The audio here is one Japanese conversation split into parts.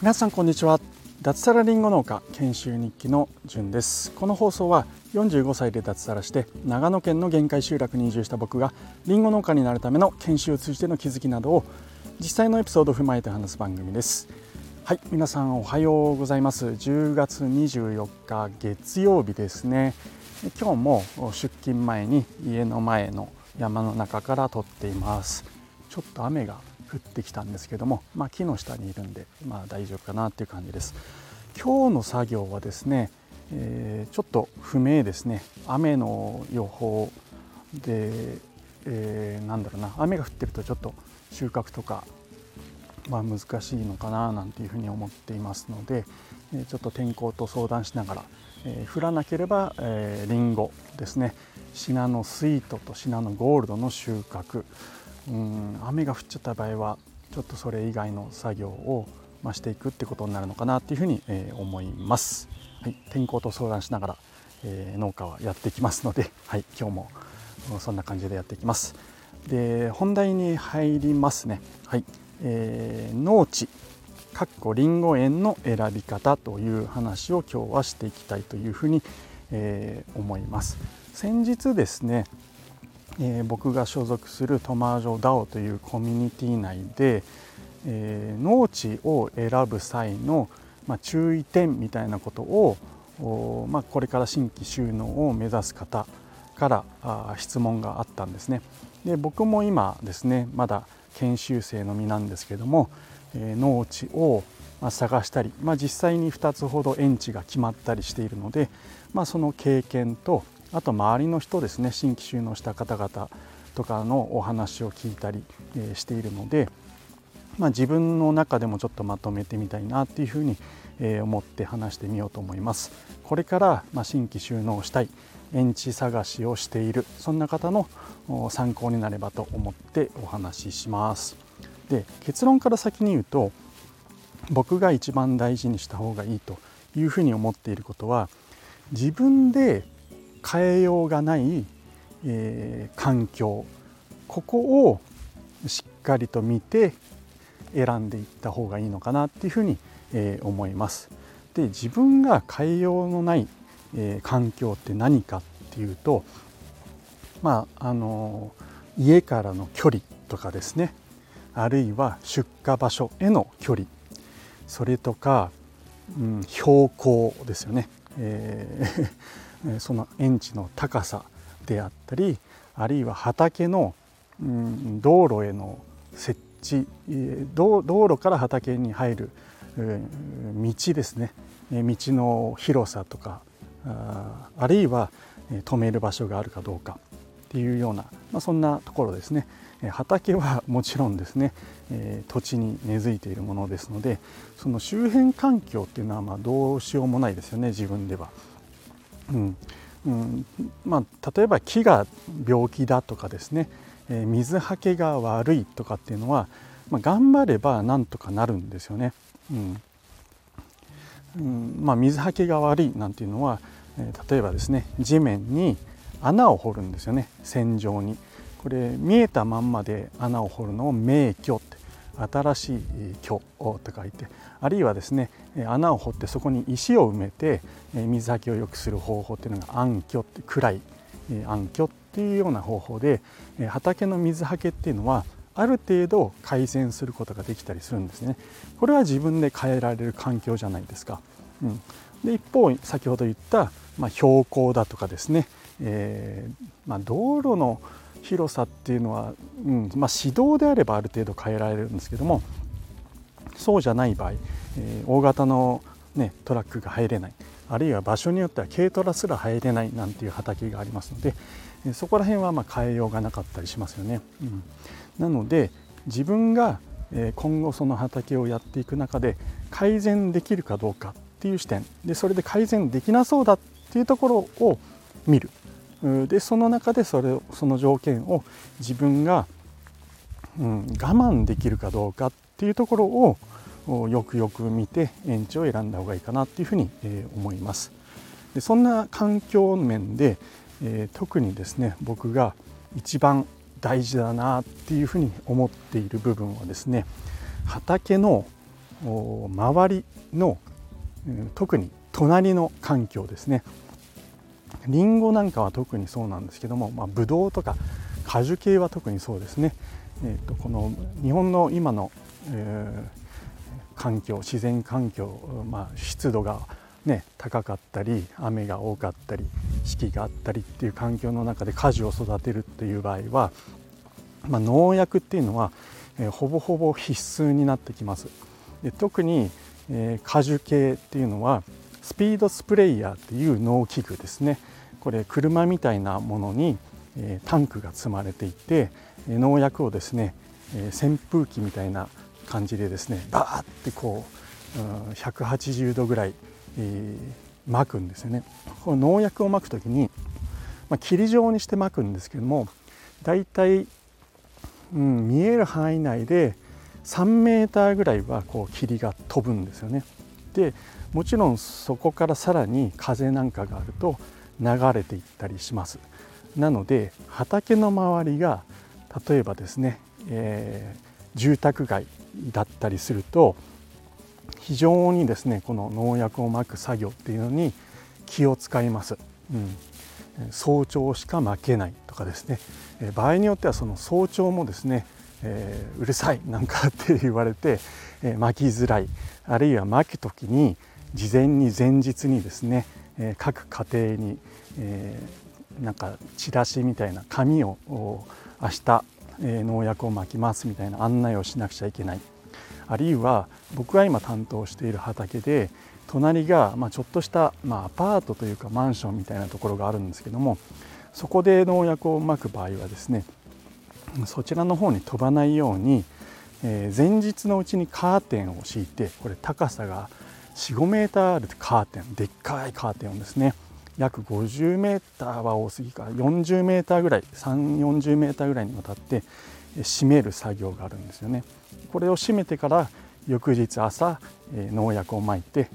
皆さんこんにちは。脱サラリンゴ農家研修日記のじゅんです。この放送は45歳で脱サラして長野県の限界集落に移住した僕がリンゴ農家になるための研修を通じての気づきなどを実際のエピソードを踏まえて話す番組です。はい皆さんおはようございます。10月24日月曜日ですね。今日も出勤前に家の前の山の中から撮っています。ちょっと雨が降ってきたんですけども、まあ、木の下にいるんで、まあ、大丈夫かなっていう感じです。今日の作業はですね、えー、ちょっと不明ですね。雨の予報で、えー、なんだろうな。雨が降ってるとちょっと収穫とか、まあ、難しいのかななんていうふうに思っていますので、え、ちょっと天候と相談しながら、えー、降らなければ、えー、リンゴですね。シナノスイートとシナノゴールドの収穫。うん雨が降っちゃった場合はちょっとそれ以外の作業をましていくってことになるのかなっていうふうに、えー、思います、はい、天候と相談しながら、えー、農家はやっていきますので、はい、今日もそんな感じでやっていきます。で本題に入りますね。はい、えー、農地かっこりんご園の選び方という話を今日はしていきたいというふうに、えー、思います。先日ですねえー、僕が所属するトマージョ DAO というコミュニティ内で、えー、農地を選ぶ際の、まあ、注意点みたいなことを、まあ、これから新規収納を目指す方からあ質問があったんですね。で僕も今ですねまだ研修生の身なんですけども、えー、農地を探したり、まあ、実際に2つほど園地が決まったりしているので、まあ、その経験とあと周りの人ですね新規収納した方々とかのお話を聞いたり、しているので、まあ、自分の中でもちょっとまとめてみたいなっていうふうに、思って話してみようと思います。これから新規収納したい園地探しをしているそんな方の参考になればと思ってお話しします。で結論から先に言うと僕が一番大事にした方がいいというふうに思っていることは自分で変えようがない、えー、環境。ここをしっかりと見て選んでいった方がいいのかなっていうふうに、えー、思います。で自分が変えようのない、えー、環境って何かっていうとまああの家からの距離とかですね。あるいは出荷場所への距離。それとか、うん、標高ですよね、えーその園地の高さであったりあるいは畑の、うん、道路への設置道路から畑に入る道ですね道の広さとかあるいは止める場所があるかどうかっていうような、まあ、そんなところですね畑はもちろんですね土地に根付いているものですのでその周辺環境っていうのはまあどうしようもないですよね自分では。うん。うん。まあ、例えば木が病気だとかですね、えー、水はけが悪いとかっていうのは、まあ、頑張ればなんとかなるんですよね。うん。うん。まあ、水はけが悪いなんていうのは、えー、例えばですね地面に穴を掘るんですよね。線状に。これ見えたまんまで穴を掘るのを明鏡って新しい虚と書いてあるいはですね穴を掘ってそこに石を埋めて水はけを良くする方法っていうのが暗渠って暗い暗渠っていうような方法で畑の水はけっていうのはある程度改善することができたりするんですね。これは自分で変えられる環境じゃないですか。うん、で一方先ほど言った、まあ、標高だとかですね、えーまあ、道路の広さっていうのは、うんまあ、指導であればある程度変えられるんですけどもそうじゃない場合、えー、大型の、ね、トラックが入れないあるいは場所によっては軽トラすら入れないなんていう畑がありますので、えー、そこら辺はま変えようがなかったりしますよね。うん、なので自分が今後その畑をやっていく中で改善できるかどうかっていう視点。でそれで改善できなそうだっていうところを見る。でその中でそれその条件を自分が、うん、我慢できるかどうかっていうところをよくよく見て園地を選んだ方がいいかなっていうふうに、えー、思います。でそんな環境面で、えー、特にですね僕が一番大事だなっていうふうに思っている部分はですね畑の周りの特に隣の環境ですねりんごなんかは特にそうなんですけども、まあ、ブドウとか果樹系は特にそうですね、えーと、この日本の今の、えー、環境自然環境、まあ、湿度が、ね、高かったり雨が多かったり四季があったりっていう環境の中で果樹を育てるっていう場合は、まあ、農薬っていうのは、えー、ほぼほぼ必須になってきます。で特に、えー、果樹系っていうのはスピードスプレーヤーっていう農機具ですね。これ車みたいなものに、タンクが積まれていて農薬をですね、扇風機みたいな感じでですねバーってこう180度ぐらい、巻くんですよね。この農薬をまく時に、まあ、霧状にしてまくんですけどもだいたい、見える範囲内で3メーターぐらいはこう霧が飛ぶんですよね。でもちろんそこからさらに風なんかがあると流れていったりします。なので畑の周りが例えばですね、えー、住宅街だったりすると非常にですねこの農薬をまく作業っていうのに気を使います、うん、早朝しかまけないとかですね。場合によってはその早朝もですね、えー、うるさいなんかって言われて、えー、巻きづらい。あるいは巻く時に事前に前日にですねえ各家庭に、えなんかチラシみたいな紙を明日、え農薬をまきますみたいな案内をしなくちゃいけない。あるいは僕が今担当している畑で隣が、ま、ちょっとした、まあ、アパートというかマンションみたいなところがあるんですけどもそこで農薬をまく場合はですねそちらの方に飛ばないように、え、前日のうちにカーテンを敷いてこれ高さが45メーターあるカーテンでっかいカーテンをですね約50メーターは多すぎか40メーターぐらい3 40メーターぐらいにわたって閉める作業があるんですよねこれを閉めてから翌日朝、え農薬をまいて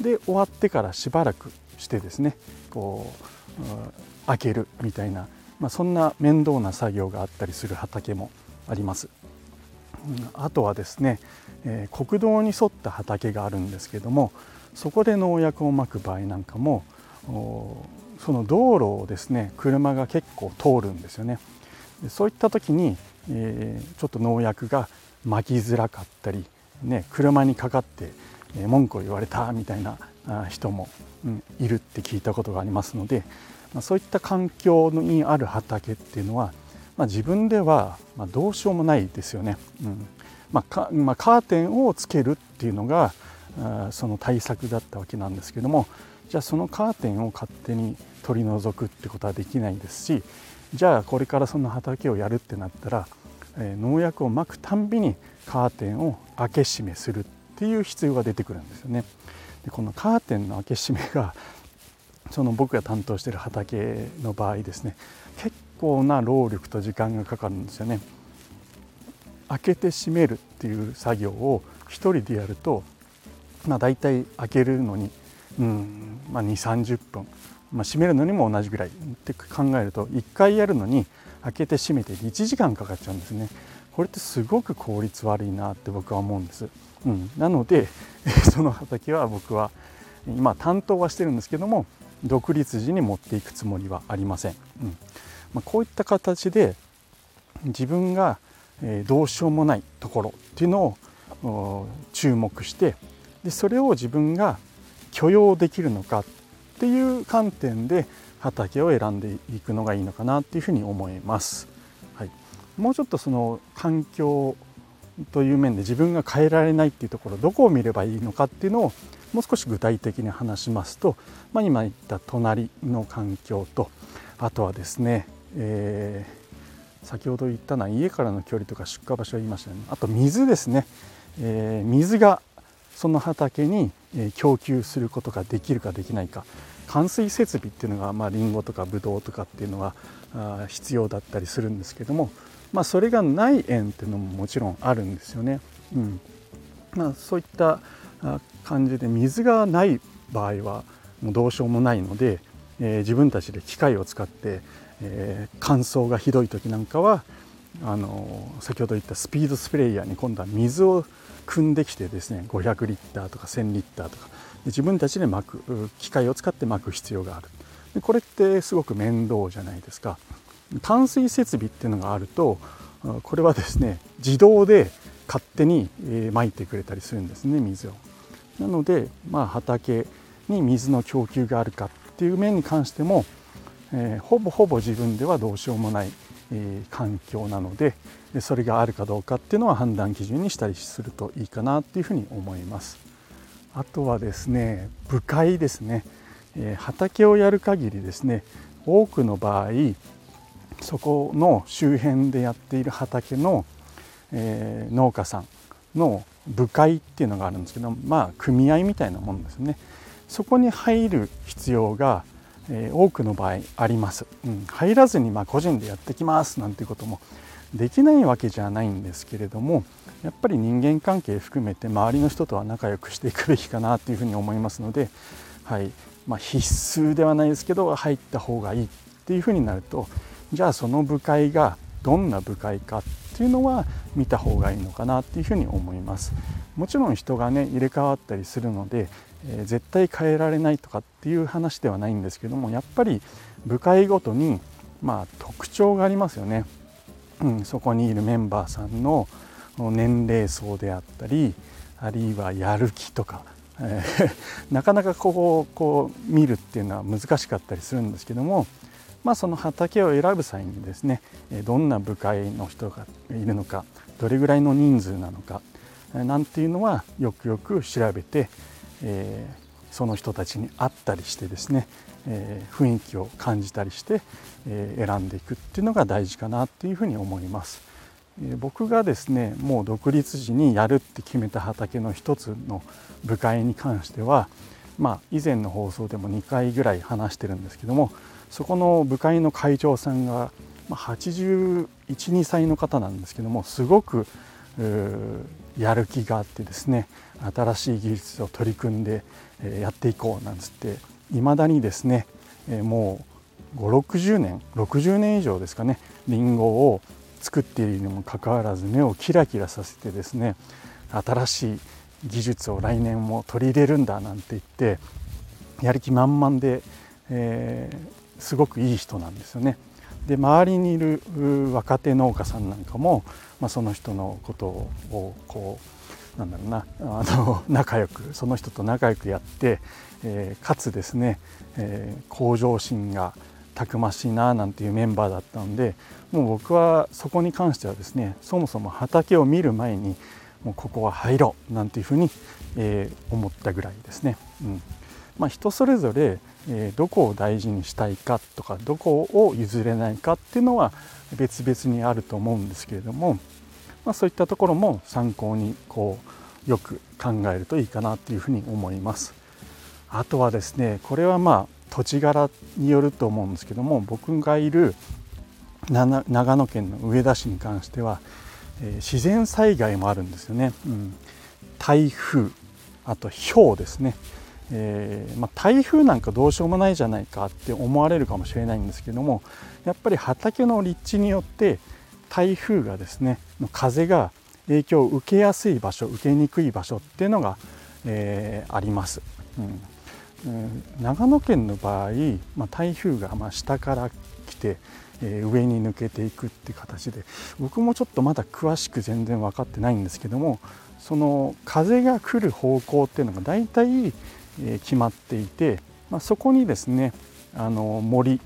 で終わってからしばらくしてですねこう開けるみたいな、まあ、そんな面倒な作業があったりする畑もあります。あとはですね、えー、国道に沿った畑があるんですけどもそこで農薬をまく場合なんかもその道路をですね車が結構通るんですよね。そういった時に、えー、ちょっと農薬がまきづらかったり、ね、車にかかって、文句を言われたみたいな人も、うん、いるって聞いたことがありますので、まあ、そういった環境にある畑っていうのはまあ、自分ではまどうしようもないですよね。うんまあまあ、カーテンをつけるっていうのがその対策だったわけなんですけどもじゃあそのカーテンを勝手に取り除くってことはできないですしじゃあこれからその畑をやるってなったら、えー、農薬をまくたんびにカーテンを開け閉めするっていう必要が出てくるんですよね。でこのカーテンの開け閉めがその僕が担当している畑の場合ですね構な労力と時間がかかるんですよね。開けて閉めるっていう作業を1人でやると、まあ、大体開けるのに、うんまあ、2 3 0分、まあ、閉めるのにも同じぐらいって考えると1回やるのに開けて閉めて1時間かかっちゃうんですね。これってすごく効率悪いなって僕は思うんです。うん、なので その畑は僕は今担当はしてるんですけども独立時に持っていくつもりはありません。うんまあ、こういった形で自分がどうしようもないところっていうのを注目してでそれを自分が許容できるのかっていう観点で畑を選んでいくのがいいのかなっていうふうに思います。はい、もうちょっとその環境という面で自分が変えられないっていうところどこを見ればいいのかっていうのをもう少し具体的に話しますと、まあ、今言った隣の環境とあとはですねえー、先ほど言ったのは家からの距離とか出荷場所を言いましたね。あと水ですね、えー、水がその畑に供給することができるかできないか。冠水設備っていうのが、まあ、リンゴとかブドウとかっていうのは必要だったりするんですけども、まあ、それがない園っていうのももちろんあるんですよね。うん。まあ、そういった感じで水がない場合はもうどうしようもないので、えー、自分たちで機械を使って、えー、乾燥がひどい時なんかは、あの先ほど言ったスピードスプレーヤーに今度は水を汲んできてですね500リッターとか1000リッターとか自分たちで巻く機械を使って巻く必要があるでこれってすごく面倒じゃないですか淡水設備っていうのがあるとこれはですね自動で勝手に撒いてくれたりするんですね水を。なので、まあ、畑に水の供給があるかっていう面に関しても、えー、ほぼほぼ自分ではどうしようもない、えー、環境なのでそれがあるかどうかっていうのは判断基準にしたりするといいかなっていうふうに思います。あとはですね部会ですね、えー、畑をやる限りですね多くの場合そこの周辺でやっている畑の、えー、農家さんの部会っていうのがあるんですけどまあ組合みたいなもんですねそこに入る必要が、えー、多くの場合あります、うん、入らずにま個人でやってきますなんていうこともできないわけじゃないんですけれどもやっぱり人間関係含めて周りの人とは仲良くしていくべきかなというふうに思いますので、はい。まあ、必須ではないですけど入った方がいいっていうふうになるとじゃあその部会がどんな部会かっていうのは見た方がいいのかなっていうふうに思います。もちろん人がね入れ替わったりするので、え、絶対変えられないとかっていう話ではないんですけどもやっぱり部会ごとにまあ特徴がありますよね、うん、そこにいるメンバーさんの年齢層であったりあるいはやる気とか、えー、なかなかこうこう見るっていうのは難しかったりするんですけどもまあ、その畑を選ぶ際にですねどんな部会の人がいるのかどれぐらいの人数なのかなんていうのはよくよく調べて、えー、その人たちに会ったりしてですね、えー、雰囲気を感じたりして、えー、選んでいくっていうのが大事かなっていうふうに思います。え僕がですねもう独立時にやるって決めた畑の一つの部会に関してはまあ以前の放送でも2回ぐらい話してるんですけどもそこの部会の会長さんが812歳の方なんですけどもすごくやる気があってですね新しい技術を取り組んでやっていこうなんつっていまだにですねもう560年60年以上ですかねりんごを作っているにもかかわらず目をキラキラさせてですね新しい技術を来年も取り入れるんだなんて言ってやる気満々で、えー、すごくいい人なんですよね。で周りにいる若手農家さんなんかも、まあ、その人のことをこうなんだろうなあの 仲良くその人と仲良くやって、えー、かつですね、えー、向上心がたくましいななんていうメンバーだったのでもう僕はそこに関してはですねそもそも畑を見る前にもうここは入ろうなんていうふうに、えー、思ったぐらいですね。うんまあ、人それぞれえどこを大事にしたいかとかどこを譲れないかっていうのは別々にあると思うんですけれども、まあ、そういったところも参考にこうよく考えるといいかなというふうに思います。あとはですねこれはまあ土地柄によると思うんですけども僕がいる長野県の上田市に関しては、え、自然災害もあるんですよね。うん、台風あと氷ですねえー、まあ、台風なんかどうしようもないじゃないかって思われるかもしれないんですけどもやっぱり畑の立地によって台風がですね風が影響を受けやすい場所受けにくい場所っていうのが、えー、あります。うん長野県の場合、まあ、台風がま下から来て、えー、上に抜けていくって形で僕もちょっとまだ詳しく全然分かってないんですけどもその風が来る方向っていうのが大体決まっていて、まあ、そこにですねあの森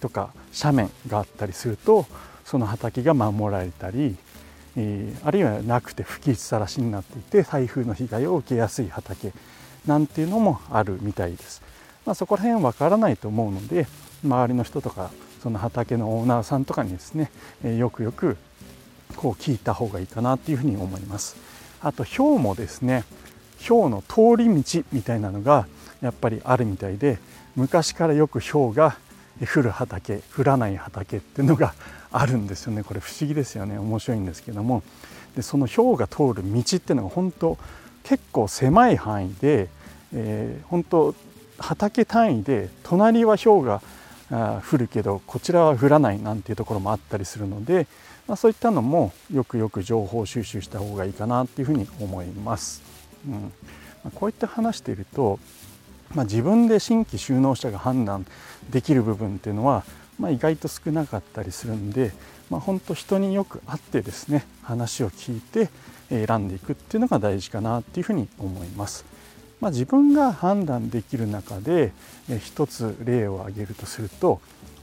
とか斜面があったりするとその畑が守られたり、えー、あるいはなくて吹きさらしになっていて台風の被害を受けやすい畑なんていうのもあるみたいです。まあ、そこら辺わからないと思うので周りの人とかその畑のオーナーさんとかにですね、えー、よくよくこう聞いた方がいいかなっていうふうに思います。あと氷もですね氷の通り道みたいなのがやっぱりあるみたいで昔からよく氷が降る畑降らない畑っていうのがあるんですよね。これ不思議ですよね。面白いんですけども。でその氷が通る道っていうのが本当結構狭い範囲で、えー、本当畑単位で隣は氷が降るけどこちらは降らないなんていうところもあったりするのでまあ、そういったのもよくよく情報収集した方がいいかなっていうふうに思います。うん。まあ、こういった話していると、まあ、自分で新規就農者が判断できる部分っていうのは、まあ、意外と少なかったりするんで、まあ、本当人によく会ってですね話を聞いて選んでいくっていうのが大事かなっていうふうに思います。まあ、自分が判断できる中で一つ例を挙げるとすると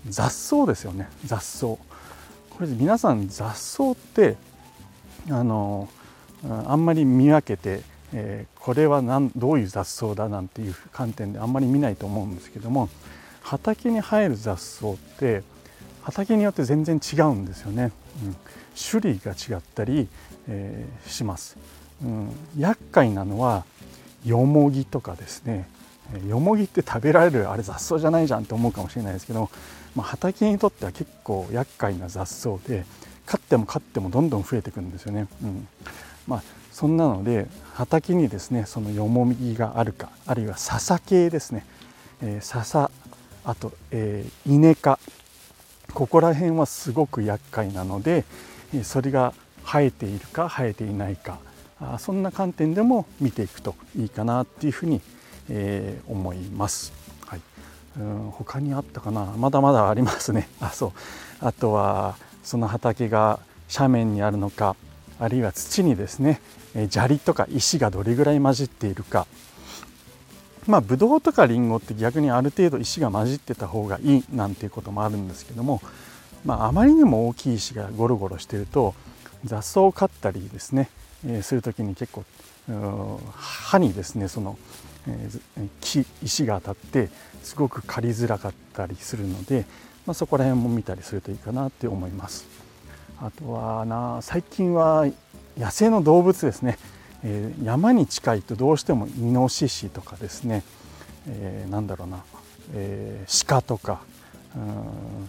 雑草ですよね。雑草。これ皆さん雑草ってあのあんまり見分けて、えー、これは何どういう雑草だなんていう観点であんまり見ないと思うんですけども畑に生える雑草って畑によって全然違うんですよね、うん、種類が違ったり、えー、します、うん、厄介なのはよもぎとかですね。よもぎって食べられるあれ雑草じゃないじゃんって思うかもしれないですけど、まあ、畑にとっては結構厄介な雑草で飼っても飼ってもどんどん増えていくんですよね。うんまあ、そんなので畑にですねそのよもぎがあるかあるいは笹系ですね、えー、笹あと、えー、稲科ここら辺はすごく厄介なのでそれが生えているか生えていないかあそんな観点でも見ていくといいかなっていうふうに、えー、思います。はい、うん他にあったかな？まだまだありますね。あそうあとはその畑が斜面にあるのかあるいは土にですね砂利とか石がどれぐらい混じっているか。まあブドウとかリンゴって逆にある程度石が混じってた方がいいなんていうこともあるんですけども、まあ、あまりにも大きい石がゴロゴロしてると雑草を刈ったりですね、えー、する時に結構歯にですねその、えー、木石が当たってすごく刈りづらかったりするので、まあ、そこら辺も見たりするといいかなって思います。あとはな最近は野生の動物ですね。えー、山に近いとどうしてもイノシシとかですね、えー、なんだろうな、えー、鹿とか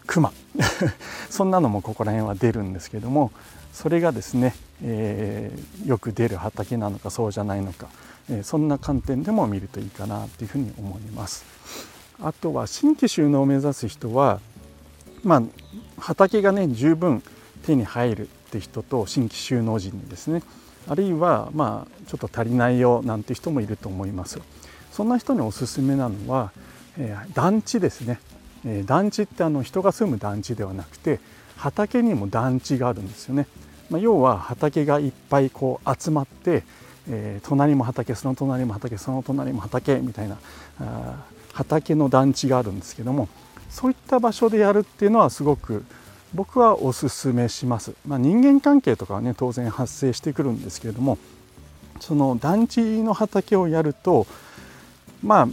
クマ そんなのもここら辺は出るんですけどもそれがですね、えー、よく出る畑なのかそうじゃないのか、えー、そんな観点でも見るといいかなというふうに思います。あとは新規収納を目指す人は、まあ、畑がね十分手に入るって人と新規収納時にですねあるいはまあちょっと足りないよなんて人もいると思います。そんな人におすすめなのは、えー、団地ですね、えー、団地ってあの人が住む団地ではなくて畑にも団地があるんですよね、まあ、要は畑がいっぱいこう集まって、えー、隣も畑その隣も畑その隣も畑みたいなあ畑の団地があるんですけどもそういった場所でやるっていうのはすごく僕はおすすめします、まあ、人間関係とかはね当然発生してくるんですけれどもその団地の畑をやるとまあ、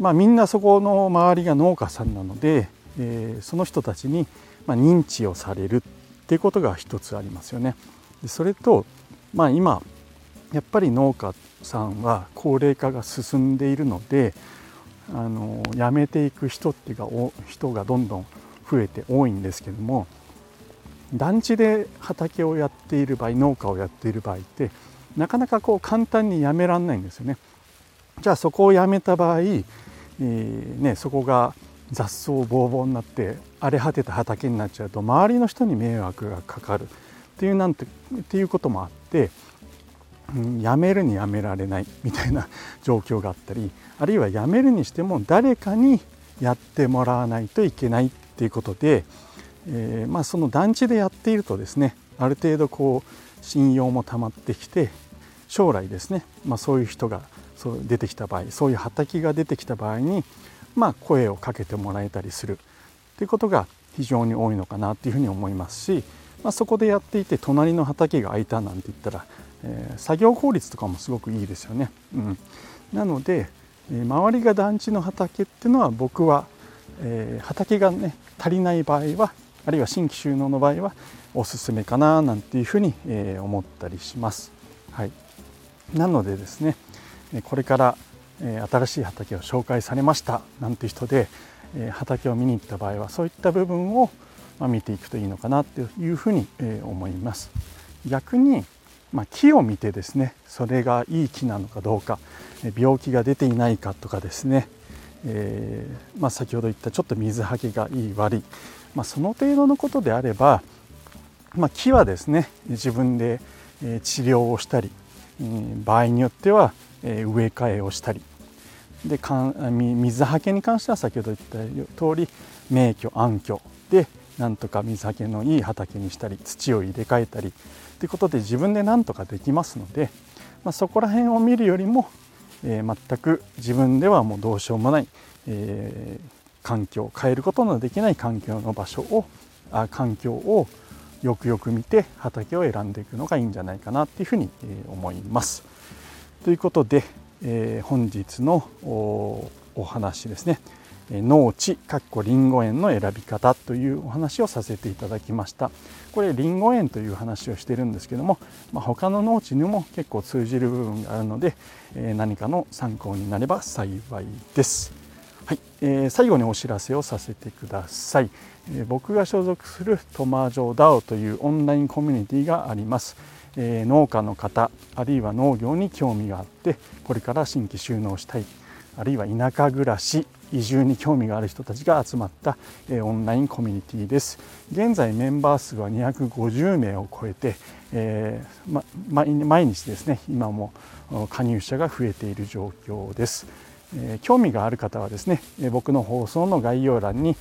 まあ、みんなそこの周りが農家さんなので、えー、その人たちに、ま認知をされるっていうことが一つありますよね。でそれと、まあ、今やっぱり農家さんは高齢化が進んでいるのであの辞めていく人っていうか人がどんどん増えて多いんですけども団地で畑をやっている場合農家をやっている場合ってなかなかこう簡単にやめらんないんですよね。じゃあそこをやめた場合、えー、ね、そこが雑草ぼうぼうになって荒れ果てた畑になっちゃうと周りの人に迷惑がかかるっていうなんてっていうこともあって、うん、やめるにやめられないみたいな状況があったりあるいはやめるにしても誰かにやってもらわないといけないっていうことで、えー、まあ、その団地でやっているとですねある程度こう信用もたまってきて将来ですね、まあ、そういう人がそう出てきた場合そういう畑が出てきた場合に、まあ、声をかけてもらえたりする。ということが非常に多いのかなというふうに思いますし、まあ、そこでやっていて隣の畑が空いたなんて言ったら、え、作業効率とかもすごくいいですよね。うん、なので、え、周りが団地の畑っていうのは僕はえー、畑がね足りない場合はあるいは新規収納の場合はおすすめかななんていうふうに、えー、思ったりします。はい、なのでですねこれから、えー、新しい畑を紹介されましたなんて人で、え、畑を見に行った場合はそういった部分を、まあ、見ていくといいのかなというふうに、え、思います。逆にまあ、木を見てですねそれがいい木なのかどうか病気が出ていないかとかですねえー、まあ、先ほど言ったちょっと水はけがいい悪い、まあ、その程度のことであればま、木はですね自分で治療をしたり場合によっては植え替えをしたりで水はけに関しては先ほど言った通り名居暗居でなんとか水はけのいい畑にしたり土を入れ替えたりということで自分で何とかできますので、まあ、そこら辺を見るよりも、えー、全く自分ではもうどうしようもない、えー、環境変えることのできない環境の場所をあ環境をよくよく見て畑を選んでいくのがいいんじゃないかなっていうふうに思います。ということで、えー、本日のお話ですね農地かっこりんご園の選び方というお話をさせていただきました。これりんご園という話をしてるんですけども、まあ、他の農地にも結構通じる部分があるので、えー、何かの参考になれば幸いです。はい、えー、最後にお知らせをさせてください、えー、僕が所属するトマジョダオというオンラインコミュニティがあります。え、農家の方あるいは農業に興味があってこれから新規収納したいあるいは田舎暮らし移住に興味がある人たちが集まった、え、オンラインコミュニティです現在メンバー数は250名を超えて、えーま、毎日ですね今も加入者が増えている状況です、えー、興味がある方はですね僕の放送の概要欄に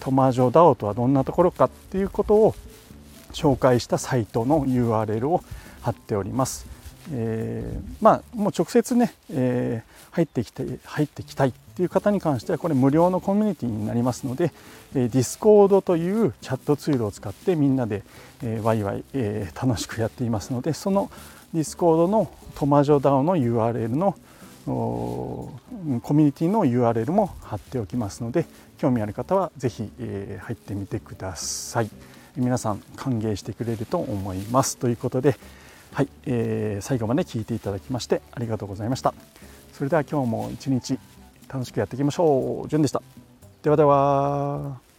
トマジョダオとはどんなところかっていうことを紹介したサイトの URL を貼っております。えー、まあもう直接ね、えー、入ってきて入ってきたいっていう方に関してはこれ無料のコミュニティになりますので、えー、Discord というチャットツールを使ってみんなで、えー、ワイワイ、えー、楽しくやっていますのでその Discord のトマジョダオの URL のコミュニティの URL も貼っておきますので興味ある方は是非、えー、入ってみてください。皆さん歓迎してくれると思いますということで、はいえー、最後まで聞いていただきましてありがとうございました。それでは今日も一日楽しくやっていきましょう。じゅんでした。ではでは。